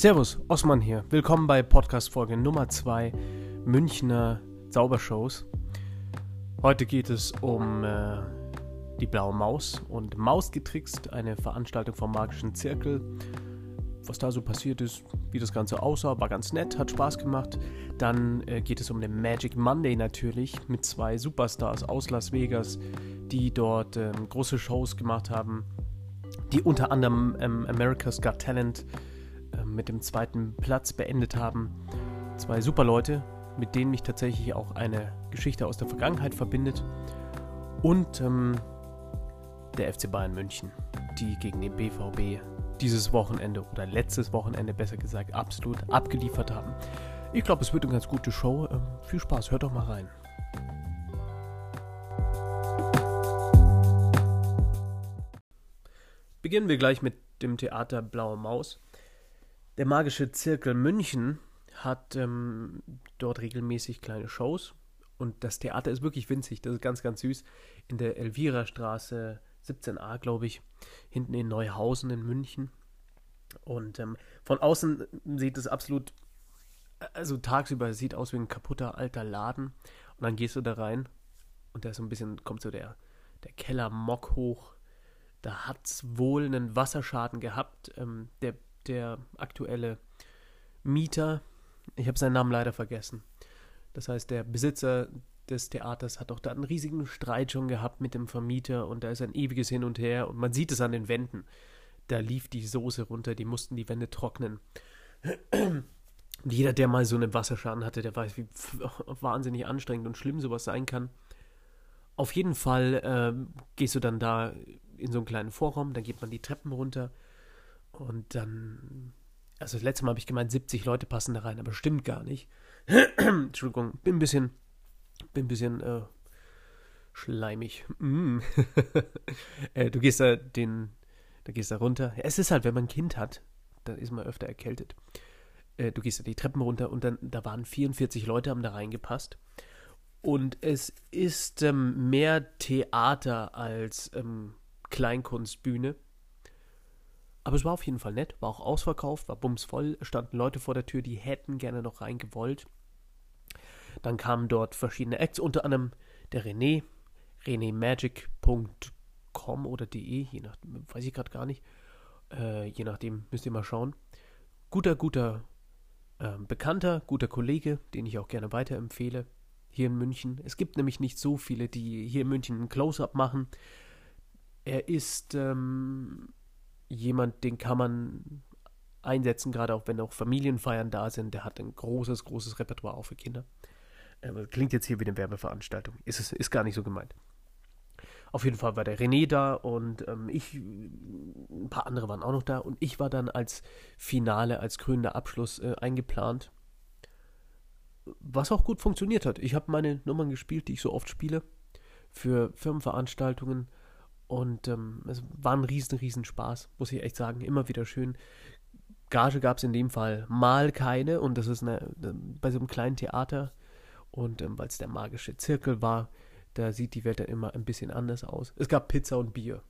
Servus, Osman hier. Willkommen bei Podcast-Folge Nummer 2 Münchner Zaubershows. Heute geht es um äh, die Blaue Maus und Mausgetrickst, eine Veranstaltung vom Magischen Zirkel. Was da so passiert ist, wie das Ganze aussah, war ganz nett, hat Spaß gemacht. Dann äh, geht es um den Magic Monday natürlich mit zwei Superstars aus Las Vegas, die dort äh, große Shows gemacht haben, die unter anderem ähm, America's Got Talent äh, mit dem zweiten Platz beendet haben. Zwei super Leute, mit denen mich tatsächlich auch eine Geschichte aus der Vergangenheit verbindet. Und ähm, der FC Bayern München, die gegen den BVB dieses Wochenende oder letztes Wochenende besser gesagt absolut abgeliefert haben. Ich glaube, es wird eine ganz gute Show. Ähm, viel Spaß, hört doch mal rein. Beginnen wir gleich mit dem Theater Blaue Maus. Der Magische Zirkel München hat ähm, dort regelmäßig kleine Shows und das Theater ist wirklich winzig, das ist ganz, ganz süß. In der Elvira Straße 17a, glaube ich, hinten in Neuhausen in München. Und ähm, von außen sieht es absolut, also tagsüber sieht aus wie ein kaputter alter Laden. Und dann gehst du da rein und da ist so ein bisschen, kommt so der, der Kellermock hoch. Da hat es wohl einen Wasserschaden gehabt. Ähm, der, der aktuelle Mieter, ich habe seinen Namen leider vergessen. Das heißt, der Besitzer des Theaters hat auch da einen riesigen Streit schon gehabt mit dem Vermieter und da ist ein ewiges Hin und Her und man sieht es an den Wänden. Da lief die Soße runter, die mussten die Wände trocknen. Jeder, der mal so einen Wasserschaden hatte, der weiß, wie wahnsinnig anstrengend und schlimm sowas sein kann. Auf jeden Fall äh, gehst du dann da in so einen kleinen Vorraum, dann geht man die Treppen runter und dann, also das letzte Mal habe ich gemeint, 70 Leute passen da rein, aber stimmt gar nicht. Entschuldigung, bin ein bisschen, bin ein bisschen äh, schleimig. Mm. äh, du gehst da den, da gehst da runter. Es ist halt, wenn man ein Kind hat, dann ist man öfter erkältet. Äh, du gehst da die Treppen runter und dann, da waren 44 Leute, haben da reingepasst. Und es ist ähm, mehr Theater als ähm, Kleinkunstbühne. Aber es war auf jeden Fall nett, war auch ausverkauft, war bumsvoll, standen Leute vor der Tür, die hätten gerne noch reingewollt. Dann kamen dort verschiedene Acts, unter anderem der René, renémagic.com oder de, je nach, weiß ich gerade gar nicht. Äh, je nachdem müsst ihr mal schauen. Guter, guter äh, Bekannter, guter Kollege, den ich auch gerne weiterempfehle hier in München. Es gibt nämlich nicht so viele, die hier in München ein Close-up machen. Er ist ähm, jemand, den kann man einsetzen, gerade auch wenn auch Familienfeiern da sind. Der hat ein großes, großes Repertoire auch für Kinder. Äh, klingt jetzt hier wie eine Werbeveranstaltung. Ist, es, ist gar nicht so gemeint. Auf jeden Fall war der René da und ähm, ich, ein paar andere waren auch noch da und ich war dann als Finale, als krönender Abschluss äh, eingeplant. Was auch gut funktioniert hat. Ich habe meine Nummern gespielt, die ich so oft spiele, für Firmenveranstaltungen und ähm, es war ein riesen, riesen Spaß, muss ich echt sagen. Immer wieder schön. Gage gab es in dem Fall mal keine und das ist eine, bei so einem kleinen Theater und ähm, weil es der magische Zirkel war, da sieht die Welt dann immer ein bisschen anders aus. Es gab Pizza und Bier.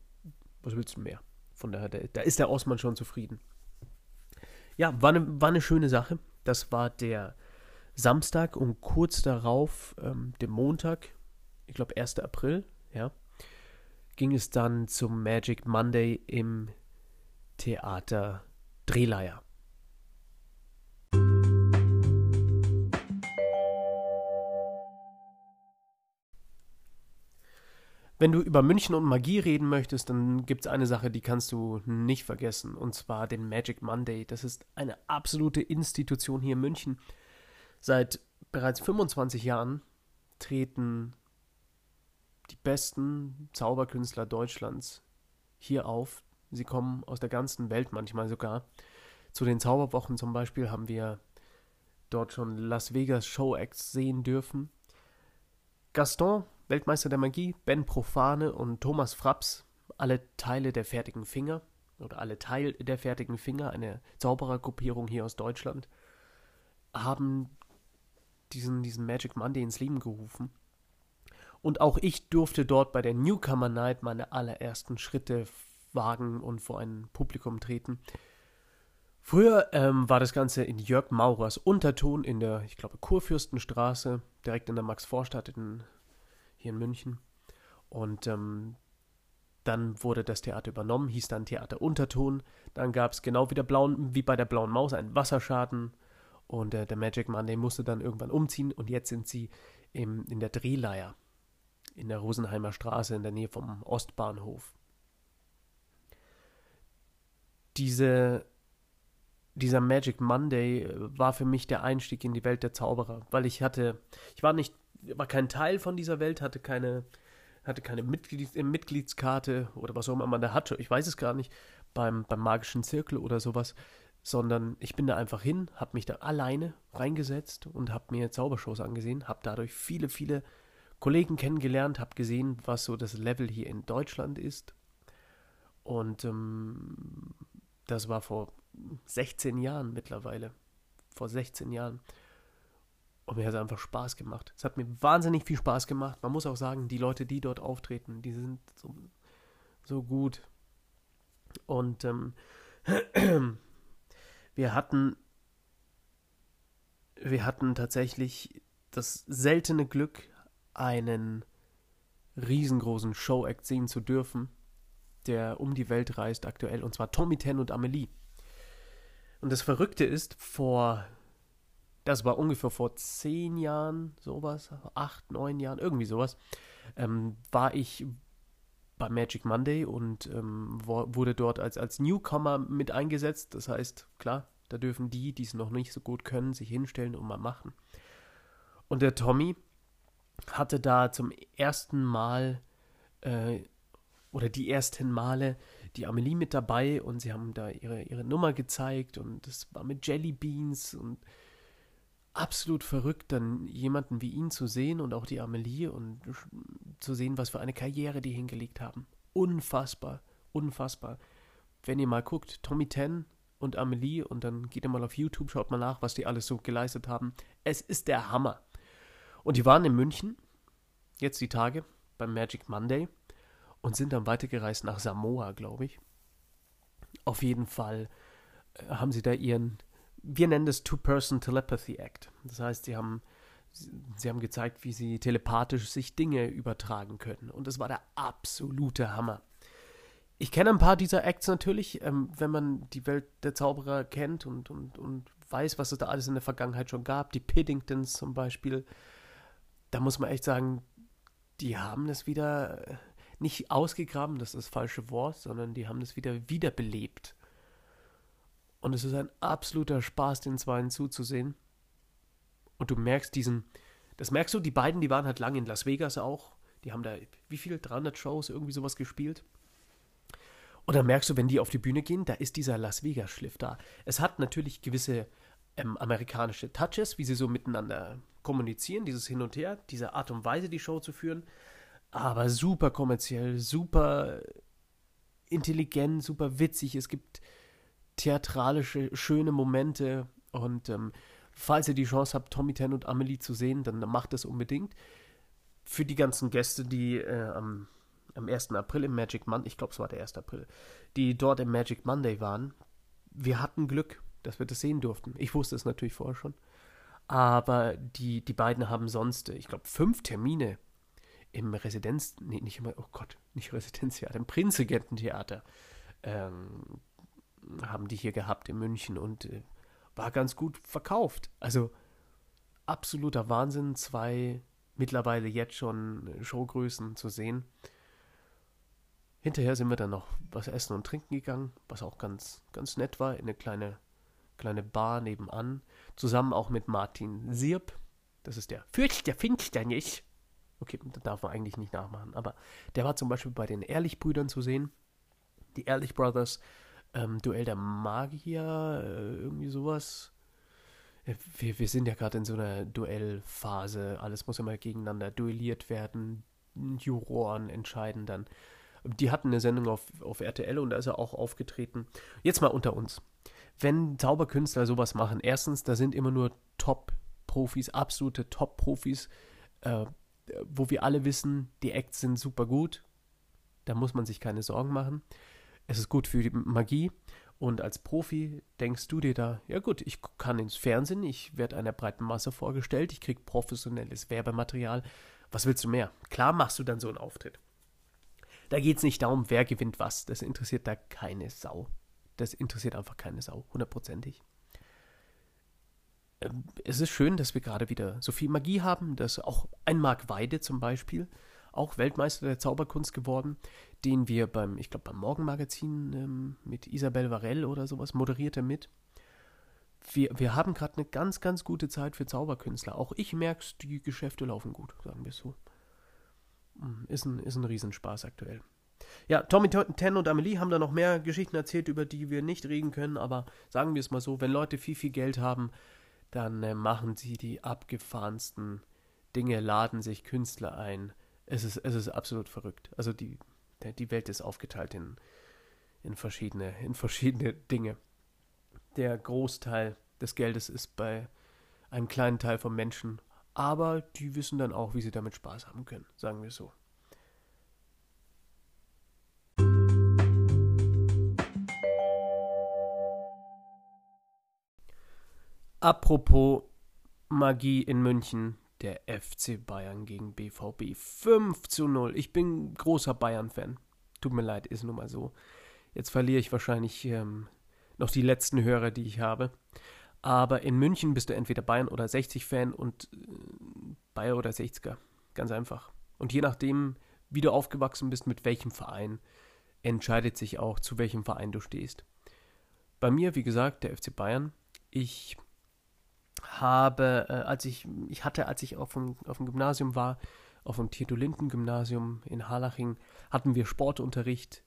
Was willst du mehr? Von daher, da ist der Osman schon zufrieden. Ja, war eine, war eine schöne Sache. Das war der Samstag und kurz darauf, ähm, dem Montag, ich glaube 1. April, ja, ging es dann zum Magic Monday im Theater Drehleier. Wenn du über München und Magie reden möchtest, dann gibt es eine Sache, die kannst du nicht vergessen, und zwar den Magic Monday. Das ist eine absolute Institution hier in München. Seit bereits 25 Jahren treten die besten Zauberkünstler Deutschlands hier auf. Sie kommen aus der ganzen Welt manchmal sogar. Zu den Zauberwochen zum Beispiel haben wir dort schon Las Vegas Show Acts sehen dürfen. Gaston, Weltmeister der Magie, Ben Profane und Thomas Fraps, alle Teile der fertigen Finger oder alle Teil der fertigen Finger, eine Zauberergruppierung hier aus Deutschland, haben diesen, diesen Magic Monday ins Leben gerufen. Und auch ich durfte dort bei der Newcomer Night meine allerersten Schritte wagen und vor ein Publikum treten. Früher ähm, war das Ganze in Jörg Maurers Unterton in der, ich glaube, Kurfürstenstraße, direkt in der Max-Vorstadt hier in München. Und ähm, dann wurde das Theater übernommen, hieß dann Theater Unterton. Dann gab es genau wie, der Blauen, wie bei der Blauen Maus einen Wasserschaden. Und äh, der Magic Monday musste dann irgendwann umziehen. Und jetzt sind sie im, in der Drehleier in der Rosenheimer Straße in der Nähe vom Ostbahnhof. Diese, dieser Magic Monday äh, war für mich der Einstieg in die Welt der Zauberer, weil ich hatte, ich war nicht, war kein Teil von dieser Welt, hatte keine, hatte keine Mitglied, Mitgliedskarte oder was auch immer man da hatte, ich weiß es gar nicht, beim, beim magischen Zirkel oder sowas, sondern ich bin da einfach hin, habe mich da alleine reingesetzt und habe mir Zaubershows angesehen, habe dadurch viele, viele Kollegen kennengelernt, habe gesehen, was so das Level hier in Deutschland ist. Und ähm, das war vor 16 Jahren mittlerweile. Vor 16 Jahren. Und mir hat es einfach Spaß gemacht. Es hat mir wahnsinnig viel Spaß gemacht. Man muss auch sagen, die Leute, die dort auftreten, die sind so, so gut. Und ähm, wir hatten wir hatten tatsächlich das seltene Glück, einen riesengroßen Show-Act sehen zu dürfen, der um die Welt reist aktuell, und zwar Tommy Ten und Amelie. Und das Verrückte ist, vor, das war ungefähr vor zehn Jahren, sowas, acht, neun Jahren, irgendwie sowas, ähm, war ich bei Magic Monday und ähm, wurde dort als, als Newcomer mit eingesetzt. Das heißt, klar, da dürfen die, die es noch nicht so gut können, sich hinstellen und mal machen. Und der Tommy, hatte da zum ersten Mal äh, oder die ersten Male die Amelie mit dabei und sie haben da ihre, ihre Nummer gezeigt und das war mit Jelly Beans und absolut verrückt, dann jemanden wie ihn zu sehen und auch die Amelie und zu sehen, was für eine Karriere die hingelegt haben. Unfassbar, unfassbar. Wenn ihr mal guckt, Tommy Ten und Amelie und dann geht ihr mal auf YouTube, schaut mal nach, was die alles so geleistet haben. Es ist der Hammer. Und die waren in München, jetzt die Tage, beim Magic Monday und sind dann weitergereist nach Samoa, glaube ich. Auf jeden Fall äh, haben sie da ihren, wir nennen das Two-Person Telepathy Act. Das heißt, sie haben, sie haben gezeigt, wie sie telepathisch sich Dinge übertragen können. Und das war der absolute Hammer. Ich kenne ein paar dieser Acts natürlich, ähm, wenn man die Welt der Zauberer kennt und, und, und weiß, was es da alles in der Vergangenheit schon gab. Die Piddingtons zum Beispiel, da muss man echt sagen, die haben das wieder äh, nicht ausgegraben, das ist das falsche Wort, sondern die haben das wieder wiederbelebt. Und es ist ein absoluter Spaß, den Zweien zuzusehen. Und du merkst diesen, das merkst du, die beiden, die waren halt lange in Las Vegas auch. Die haben da, wie viel, 300 Shows, irgendwie sowas gespielt. Und dann merkst du, wenn die auf die Bühne gehen, da ist dieser Las Vegas-Schliff da. Es hat natürlich gewisse ähm, amerikanische Touches, wie sie so miteinander kommunizieren, dieses Hin und Her, diese Art und Weise, die Show zu führen, aber super kommerziell, super intelligent, super witzig. Es gibt theatralische, schöne Momente und ähm, falls ihr die Chance habt, Tommy Ten und Amelie zu sehen, dann macht das unbedingt. Für die ganzen Gäste, die äh, am, am 1. April im Magic Monday, ich glaube es war der 1. April, die dort im Magic Monday waren, wir hatten Glück, dass wir das sehen durften. Ich wusste es natürlich vorher schon. Aber die, die beiden haben sonst, ich glaube, fünf Termine im Residenz, nee, nicht immer, oh Gott, nicht Residenztheater, im Prinzregententheater ähm, haben die hier gehabt in München und äh, war ganz gut verkauft. Also absoluter Wahnsinn, zwei mittlerweile jetzt schon Showgrößen zu sehen. Hinterher sind wir dann noch was essen und trinken gegangen, was auch ganz, ganz nett war, in eine kleine kleine Bar nebenan, zusammen auch mit Martin Sirp. Das ist der Fürst der Finsternis. Okay, das darf man eigentlich nicht nachmachen, aber der war zum Beispiel bei den Ehrlich-Brüdern zu sehen. Die Ehrlich Brothers, ähm, Duell der Magier, äh, irgendwie sowas. Wir, wir sind ja gerade in so einer Duellphase. Alles muss immer gegeneinander duelliert werden. Juroren entscheiden dann. Die hatten eine Sendung auf, auf RTL und da ist er auch aufgetreten. Jetzt mal unter uns wenn Zauberkünstler sowas machen, erstens, da sind immer nur Top-Profis, absolute Top-Profis, äh, wo wir alle wissen, die Acts sind super gut. Da muss man sich keine Sorgen machen. Es ist gut für die Magie. Und als Profi denkst du dir da, ja gut, ich kann ins Fernsehen, ich werde einer breiten Masse vorgestellt, ich kriege professionelles Werbematerial. Was willst du mehr? Klar machst du dann so einen Auftritt. Da geht es nicht darum, wer gewinnt was. Das interessiert da keine Sau. Das interessiert einfach keine Sau, hundertprozentig. Ähm, es ist schön, dass wir gerade wieder so viel Magie haben, dass auch ein Marc Weide zum Beispiel, auch Weltmeister der Zauberkunst geworden, den wir beim, ich glaube, beim Morgenmagazin ähm, mit Isabel Varell oder sowas moderiert er mit. Wir, wir haben gerade eine ganz, ganz gute Zeit für Zauberkünstler. Auch ich merke die Geschäfte laufen gut, sagen wir es so. Hm, ist ein, ist ein Riesenspaß aktuell. Ja, Tommy Ten und Amelie haben da noch mehr Geschichten erzählt, über die wir nicht reden können, aber sagen wir es mal so, wenn Leute viel, viel Geld haben, dann äh, machen sie die abgefahrensten Dinge, laden sich Künstler ein, es ist, es ist absolut verrückt. Also die, die Welt ist aufgeteilt in, in, verschiedene, in verschiedene Dinge. Der Großteil des Geldes ist bei einem kleinen Teil von Menschen, aber die wissen dann auch, wie sie damit Spaß haben können, sagen wir so. Apropos Magie in München, der FC Bayern gegen BVB. 5 zu 0. Ich bin großer Bayern-Fan. Tut mir leid, ist nun mal so. Jetzt verliere ich wahrscheinlich ähm, noch die letzten Hörer, die ich habe. Aber in München bist du entweder Bayern oder 60-Fan und äh, Bayer oder 60er. Ganz einfach. Und je nachdem, wie du aufgewachsen bist, mit welchem Verein, entscheidet sich auch, zu welchem Verein du stehst. Bei mir, wie gesagt, der FC Bayern. Ich habe, äh, als ich, ich hatte, als ich auf dem, auf dem Gymnasium war, auf dem Tito-Linden-Gymnasium in Harlaching, hatten wir Sportunterricht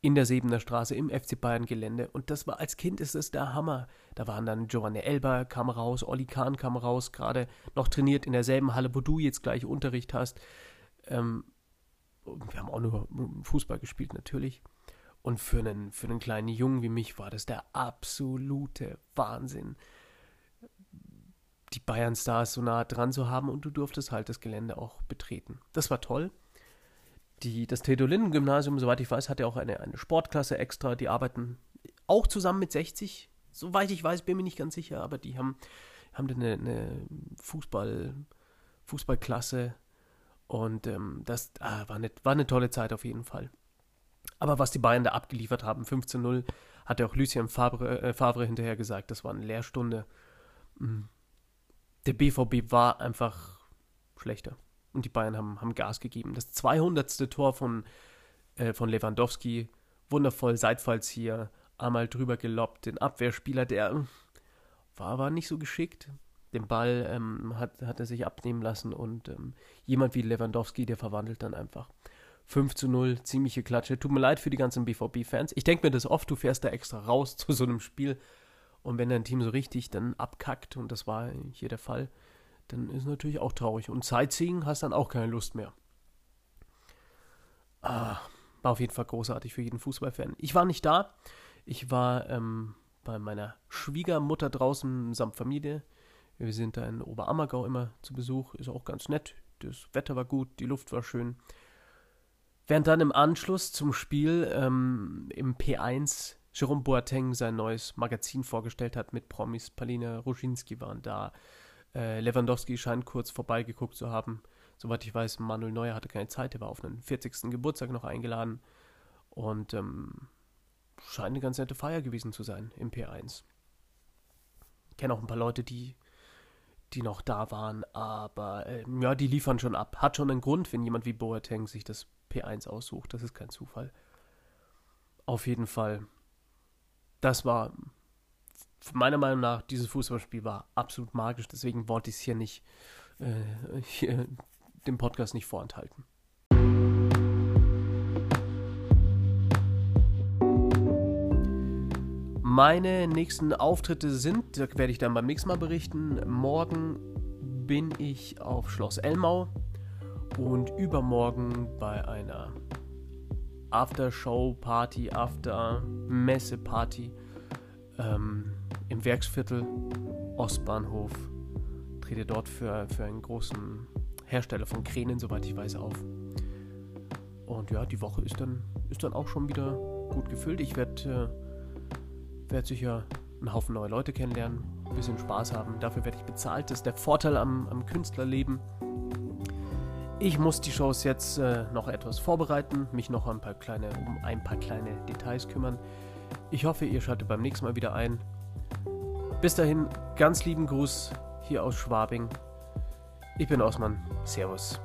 in der Sebener Straße im FC Bayern Gelände und das war als Kind ist es der Hammer. Da waren dann Giovanni Elber kam raus, Olli Kahn kam raus, gerade noch trainiert in derselben Halle, wo du jetzt gleich Unterricht hast. Ähm, wir haben auch nur Fußball gespielt natürlich. Und für einen, für einen kleinen Jungen wie mich war das der absolute Wahnsinn die Bayern-Stars so nah dran zu haben und du durftest halt das Gelände auch betreten. Das war toll. Die, das Theodor-Linden-Gymnasium, soweit ich weiß, hat ja auch eine, eine Sportklasse extra. Die arbeiten auch zusammen mit 60. Soweit ich weiß, bin mir nicht ganz sicher, aber die haben, haben eine, eine Fußball, Fußballklasse und ähm, das ah, war, eine, war eine tolle Zeit auf jeden Fall. Aber was die Bayern da abgeliefert haben, 15-0, hat ja auch Lucien Favre, äh, Favre hinterher gesagt, das war eine Lehrstunde. Mhm der BVB war einfach schlechter. Und die Bayern haben, haben Gas gegeben. Das 200. Tor von, äh, von Lewandowski, wundervoll, Seitfalls hier, einmal drüber geloppt. Den Abwehrspieler, der war, war nicht so geschickt. Den Ball ähm, hat, hat er sich abnehmen lassen und ähm, jemand wie Lewandowski, der verwandelt dann einfach. 5 zu 0, ziemliche Klatsche. Tut mir leid für die ganzen BVB-Fans. Ich denke mir das oft, du fährst da extra raus zu so einem Spiel und wenn dein Team so richtig dann abkackt, und das war hier der Fall, dann ist natürlich auch traurig. Und Sightseeing hast dann auch keine Lust mehr. Ah, war auf jeden Fall großartig für jeden Fußballfan. Ich war nicht da. Ich war ähm, bei meiner Schwiegermutter draußen samt Familie. Wir sind da in Oberammergau immer zu Besuch. Ist auch ganz nett. Das Wetter war gut, die Luft war schön. Während dann im Anschluss zum Spiel ähm, im P1 Jerome Boateng sein neues Magazin vorgestellt hat mit Promis. Palina Ruschinski waren da. Äh, Lewandowski scheint kurz vorbeigeguckt zu haben. Soweit ich weiß, Manuel Neuer hatte keine Zeit, er war auf einen 40. Geburtstag noch eingeladen. Und ähm, scheint eine ganz nette Feier gewesen zu sein im P1. Ich kenne auch ein paar Leute, die, die noch da waren, aber ähm, ja, die liefern schon ab. Hat schon einen Grund, wenn jemand wie Boateng sich das P1 aussucht. Das ist kein Zufall. Auf jeden Fall das war meiner Meinung nach, dieses Fußballspiel war absolut magisch. Deswegen wollte ich es hier nicht, äh, hier dem Podcast nicht vorenthalten. Meine nächsten Auftritte sind, da werde ich dann beim nächsten Mal berichten. Morgen bin ich auf Schloss Elmau und übermorgen bei einer After-Show-Party, After-Messe-Party ähm, im Werksviertel Ostbahnhof. Trete dort für, für einen großen Hersteller von Kränen, soweit ich weiß, auf. Und ja, die Woche ist dann, ist dann auch schon wieder gut gefüllt. Ich werde werde sicher einen Haufen neue Leute kennenlernen, ein bisschen Spaß haben. Dafür werde ich bezahlt. Das ist der Vorteil am, am Künstlerleben. Ich muss die Shows jetzt äh, noch etwas vorbereiten, mich noch ein paar kleine, um ein paar kleine Details kümmern. Ich hoffe, ihr schaltet beim nächsten Mal wieder ein. Bis dahin, ganz lieben Gruß hier aus Schwabing. Ich bin Osman. Servus.